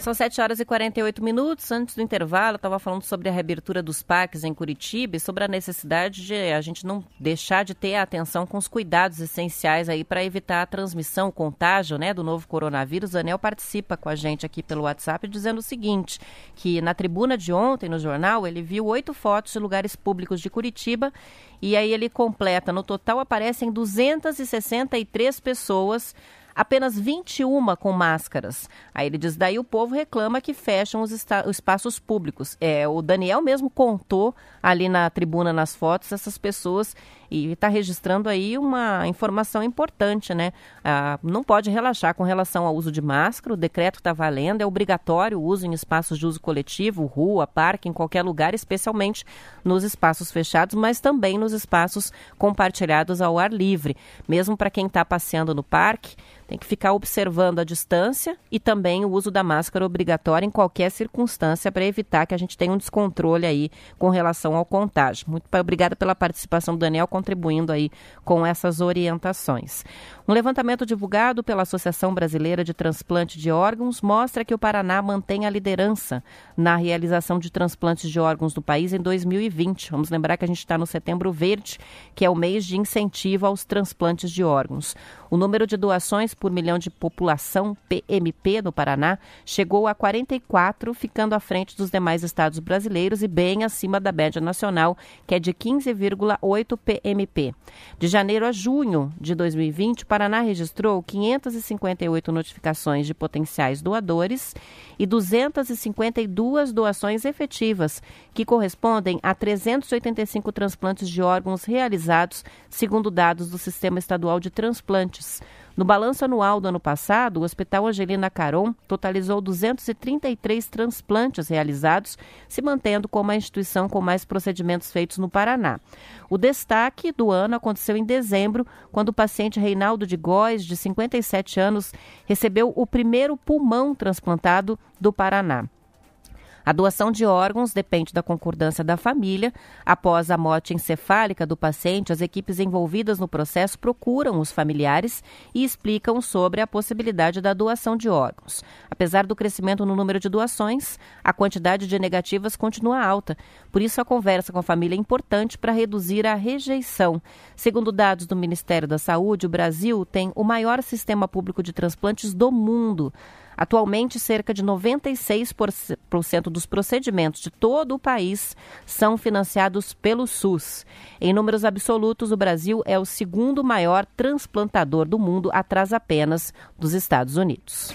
São 7 horas e 48 minutos. Antes do intervalo, eu estava falando sobre a reabertura dos parques em Curitiba e sobre a necessidade de a gente não deixar de ter atenção com os cuidados essenciais aí para evitar a transmissão, o contágio né, do novo coronavírus. O Daniel participa com a gente aqui pelo WhatsApp dizendo o seguinte: que na tribuna de ontem, no jornal, ele viu oito fotos de lugares públicos de Curitiba e aí ele completa. No total aparecem 263 pessoas apenas 21 com máscaras. Aí ele diz: daí o povo reclama que fecham os, os espaços públicos. É, o Daniel mesmo contou ali na tribuna, nas fotos, essas pessoas e está registrando aí uma informação importante, né? Ah, não pode relaxar com relação ao uso de máscara, o decreto está valendo, é obrigatório o uso em espaços de uso coletivo, rua, parque, em qualquer lugar, especialmente nos espaços fechados, mas também nos espaços compartilhados ao ar livre. Mesmo para quem está passeando no parque, tem que ficar observando a distância e também o uso da máscara obrigatória em qualquer circunstância para evitar que a gente tenha um descontrole aí com relação ao contágio. Muito obrigada pela participação do Daniel, contribuindo aí com essas orientações. Um levantamento divulgado pela Associação Brasileira de Transplante de Órgãos mostra que o Paraná mantém a liderança na realização de transplantes de órgãos do país em 2020. Vamos lembrar que a gente está no Setembro Verde, que é o mês de incentivo aos transplantes de órgãos. O número de doações por milhão de população PMP no Paraná chegou a 44, ficando à frente dos demais estados brasileiros e bem acima da média nacional, que é de 15,8 PMP. De janeiro a junho de 2020, Paraná registrou 558 notificações de potenciais doadores e 252 doações efetivas, que correspondem a 385 transplantes de órgãos realizados, segundo dados do Sistema Estadual de Transplantes. No balanço anual do ano passado, o Hospital Angelina Caron totalizou 233 transplantes realizados, se mantendo como a instituição com mais procedimentos feitos no Paraná. O destaque do ano aconteceu em dezembro, quando o paciente Reinaldo de Góes, de 57 anos, recebeu o primeiro pulmão transplantado do Paraná. A doação de órgãos depende da concordância da família. Após a morte encefálica do paciente, as equipes envolvidas no processo procuram os familiares e explicam sobre a possibilidade da doação de órgãos. Apesar do crescimento no número de doações, a quantidade de negativas continua alta. Por isso, a conversa com a família é importante para reduzir a rejeição. Segundo dados do Ministério da Saúde, o Brasil tem o maior sistema público de transplantes do mundo. Atualmente, cerca de 96% dos procedimentos de todo o país são financiados pelo SUS. Em números absolutos, o Brasil é o segundo maior transplantador do mundo, atrás apenas dos Estados Unidos.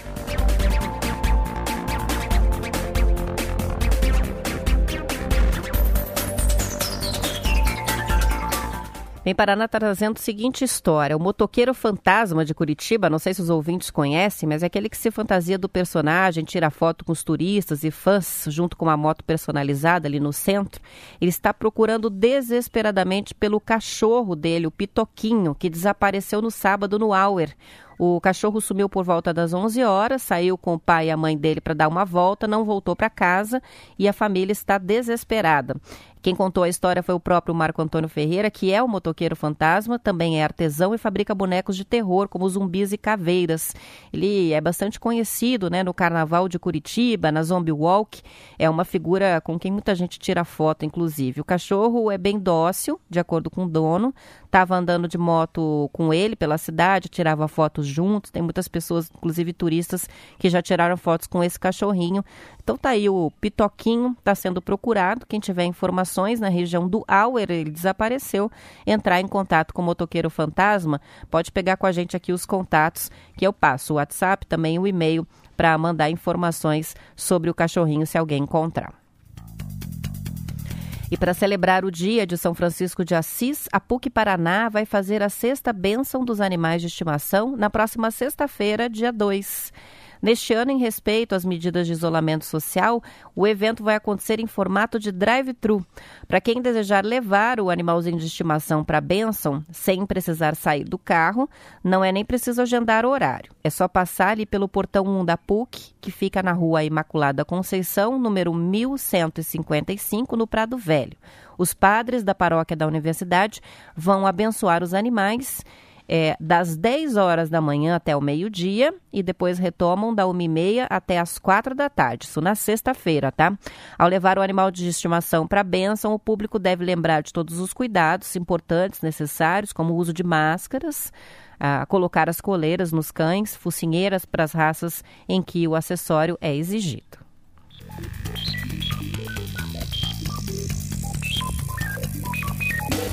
Vem Paraná está trazendo a seguinte história. O motoqueiro fantasma de Curitiba, não sei se os ouvintes conhecem, mas é aquele que se fantasia do personagem, tira foto com os turistas e fãs, junto com uma moto personalizada ali no centro. Ele está procurando desesperadamente pelo cachorro dele, o Pitoquinho, que desapareceu no sábado no Auer. O cachorro sumiu por volta das 11 horas, saiu com o pai e a mãe dele para dar uma volta, não voltou para casa e a família está desesperada. Quem contou a história foi o próprio Marco Antônio Ferreira, que é o motoqueiro fantasma, também é artesão e fabrica bonecos de terror, como zumbis e caveiras. Ele é bastante conhecido né, no Carnaval de Curitiba, na Zombie Walk. É uma figura com quem muita gente tira foto, inclusive. O cachorro é bem dócil, de acordo com o dono. Estava andando de moto com ele pela cidade, tirava fotos juntos. Tem muitas pessoas, inclusive turistas, que já tiraram fotos com esse cachorrinho. Então tá aí o Pitoquinho, está sendo procurado. Quem tiver informações na região do Auer, ele desapareceu. Entrar em contato com o motoqueiro fantasma, pode pegar com a gente aqui os contatos que eu passo. O WhatsApp, também o e-mail para mandar informações sobre o cachorrinho se alguém encontrar. E para celebrar o dia de São Francisco de Assis, a PUC Paraná vai fazer a sexta bênção dos animais de estimação na próxima sexta-feira, dia 2. Neste ano, em respeito às medidas de isolamento social, o evento vai acontecer em formato de drive-thru. Para quem desejar levar o animalzinho de estimação para a Benção, sem precisar sair do carro, não é nem preciso agendar o horário. É só passar ali pelo portão 1 da PUC, que fica na rua Imaculada Conceição, número 1155, no Prado Velho. Os padres da paróquia da universidade vão abençoar os animais é, das 10 horas da manhã até o meio-dia e depois retomam da 1h30 até as 4 da tarde, isso na sexta-feira, tá? Ao levar o animal de estimação para a bênção, o público deve lembrar de todos os cuidados importantes, necessários, como o uso de máscaras, a colocar as coleiras nos cães, focinheiras para as raças em que o acessório é exigido.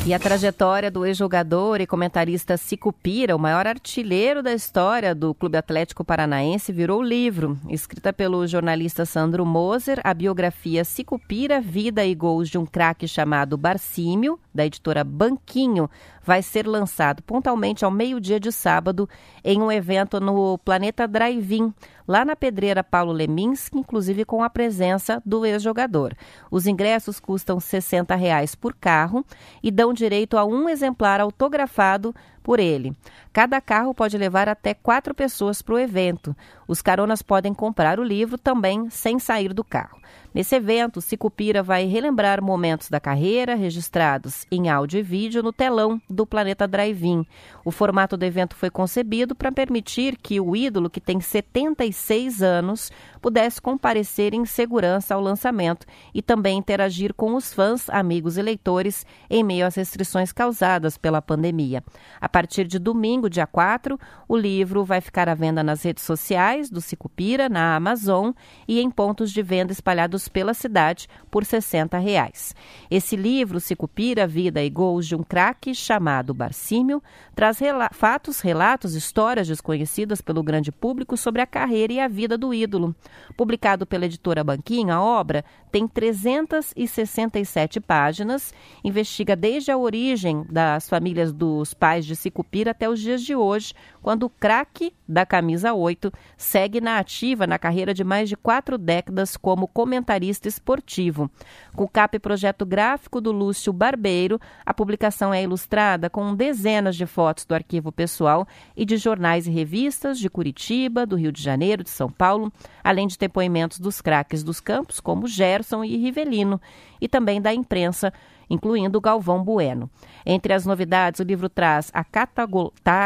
E a trajetória do ex-jogador e comentarista Pira, o maior artilheiro da história do Clube Atlético Paranaense, virou livro. Escrita pelo jornalista Sandro Moser, a biografia Pira, Vida e Gols de um craque chamado Barcímio, da editora Banquinho, vai ser lançado pontualmente ao meio-dia de sábado em um evento no Planeta Drive-In, lá na pedreira Paulo Leminski, inclusive com a presença do ex-jogador. Os ingressos custam 60 reais por carro e dão direito a um exemplar autografado por ele. Cada carro pode levar até quatro pessoas para o evento. Os caronas podem comprar o livro também sem sair do carro. Nesse evento, Sicupira vai relembrar momentos da carreira registrados em áudio e vídeo no telão do Planeta Drive-In. O formato do evento foi concebido para permitir que o ídolo, que tem 76 anos, pudesse comparecer em segurança ao lançamento e também interagir com os fãs, amigos e leitores em meio às restrições causadas pela pandemia. A partir de domingo, dia 4, o livro vai ficar à venda nas redes sociais do Sicupira, na Amazon e em pontos de venda espalhados pela cidade por 60 reais. Esse livro, Cicupira, Vida e Gols de um Craque, chamado Barcímio, traz rela fatos, relatos, histórias desconhecidas pelo grande público sobre a carreira e a vida do ídolo. Publicado pela editora Banquinho, a obra tem 367 páginas, investiga desde a origem das famílias dos pais de Cicupira até os dias de hoje, quando o craque da camisa 8 segue na ativa na carreira de mais de quatro décadas como comentarista esportivo. Com o cap projeto gráfico do Lúcio Barbeiro, a publicação é ilustrada com dezenas de fotos do arquivo pessoal e de jornais e revistas de Curitiba, do Rio de Janeiro, de São Paulo, além de depoimentos dos craques dos campos, como Gerson e Rivelino, e também da imprensa incluindo Galvão Bueno. Entre as novidades, o livro traz a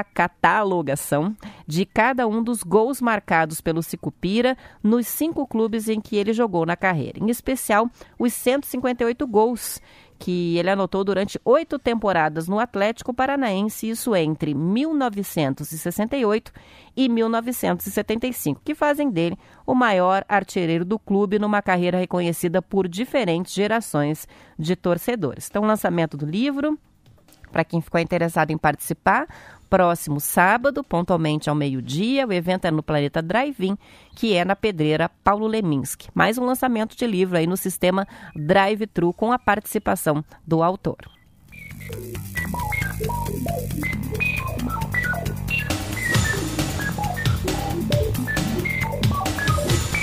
catalogação de cada um dos gols marcados pelo Sicupira nos cinco clubes em que ele jogou na carreira, em especial os 158 gols que ele anotou durante oito temporadas no Atlético Paranaense, isso entre 1968 e 1975, que fazem dele o maior artilheiro do clube numa carreira reconhecida por diferentes gerações de torcedores. Então, lançamento do livro, para quem ficou interessado em participar, próximo sábado, pontualmente ao meio-dia. O evento é no Planeta Drive-In, que é na pedreira Paulo Leminski. Mais um lançamento de livro aí no sistema Drive-Thru com a participação do autor.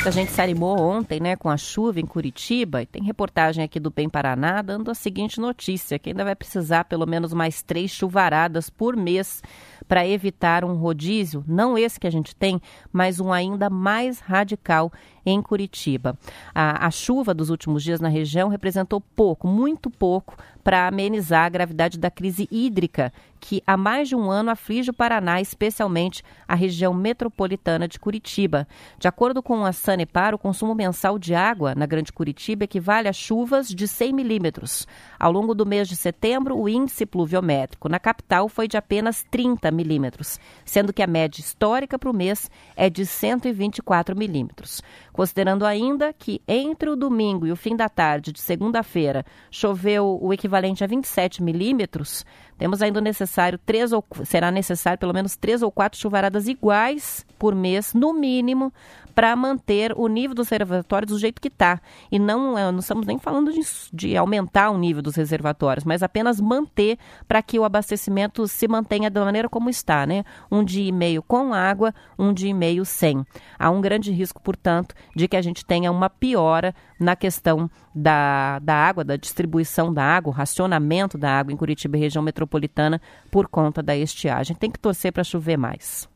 A gente se animou ontem, né, com a chuva em Curitiba, e tem reportagem aqui do Bem Paraná dando a seguinte notícia, que ainda vai precisar pelo menos mais três chuvaradas por mês para evitar um rodízio, não esse que a gente tem, mas um ainda mais radical em Curitiba. A, a chuva dos últimos dias na região representou pouco, muito pouco, para amenizar a gravidade da crise hídrica que há mais de um ano aflige o Paraná, especialmente a região metropolitana de Curitiba. De acordo com a Sanepar, o consumo mensal de água na Grande Curitiba equivale a chuvas de 100 milímetros. Ao longo do mês de setembro, o índice pluviométrico na capital foi de apenas 30 milímetros, sendo que a média histórica para o mês é de 124 milímetros. Considerando ainda que entre o domingo e o fim da tarde de segunda-feira choveu o equivalente a 27 milímetros, temos ainda necessário três ou será necessário pelo menos três ou quatro chuvaradas iguais por mês, no mínimo, para manter o nível dos reservatórios do jeito que está. E não, é, não estamos nem falando de, de, aumentar o nível dos reservatórios, mas apenas manter para que o abastecimento se mantenha da maneira como está, né? Um dia e meio com água, um dia e meio sem. Há um grande risco, portanto, de que a gente tenha uma piora na questão da, da água, da distribuição da água, o racionamento da água em Curitiba e região metropolitana por conta da estiagem. Tem que torcer para chover mais.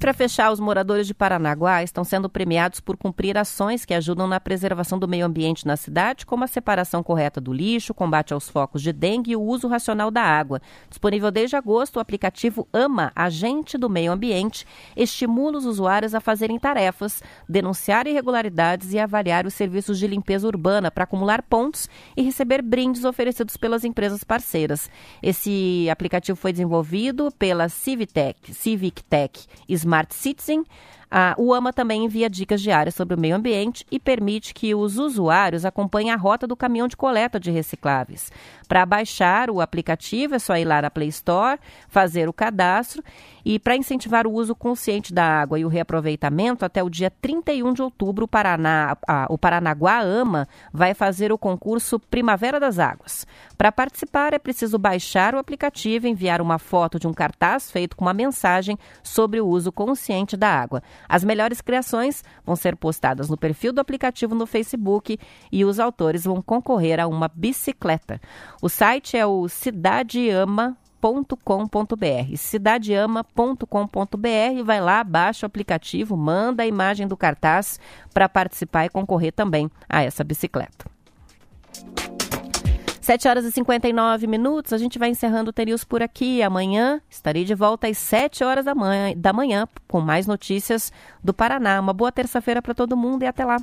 Para fechar, os moradores de Paranaguá estão sendo premiados por cumprir ações que ajudam na preservação do meio ambiente na cidade, como a separação correta do lixo, combate aos focos de dengue e o uso racional da água. Disponível desde agosto, o aplicativo AMA, Agente do Meio Ambiente, estimula os usuários a fazerem tarefas, denunciar irregularidades e avaliar os serviços de limpeza urbana para acumular pontos e receber brindes oferecidos pelas empresas parceiras. Esse aplicativo foi desenvolvido pela Civitec, Civictech Smart Citizen. O AMA também envia dicas diárias sobre o meio ambiente e permite que os usuários acompanhem a rota do caminhão de coleta de recicláveis. Para baixar o aplicativo, é só ir lá na Play Store, fazer o cadastro e para incentivar o uso consciente da água e o reaproveitamento, até o dia 31 de outubro, o, Paraná, o Paranaguá AMA vai fazer o concurso Primavera das Águas. Para participar, é preciso baixar o aplicativo e enviar uma foto de um cartaz feito com uma mensagem sobre o uso consciente da água. As melhores criações vão ser postadas no perfil do aplicativo no Facebook e os autores vão concorrer a uma bicicleta. O site é o cidadeama.com.br cidadeama.com.br vai lá, baixa o aplicativo, manda a imagem do cartaz para participar e concorrer também a essa bicicleta. 7 horas e 59 minutos, a gente vai encerrando o Terius por aqui. Amanhã estarei de volta às 7 horas da manhã, da manhã com mais notícias do Paraná. Uma boa terça-feira para todo mundo e até lá.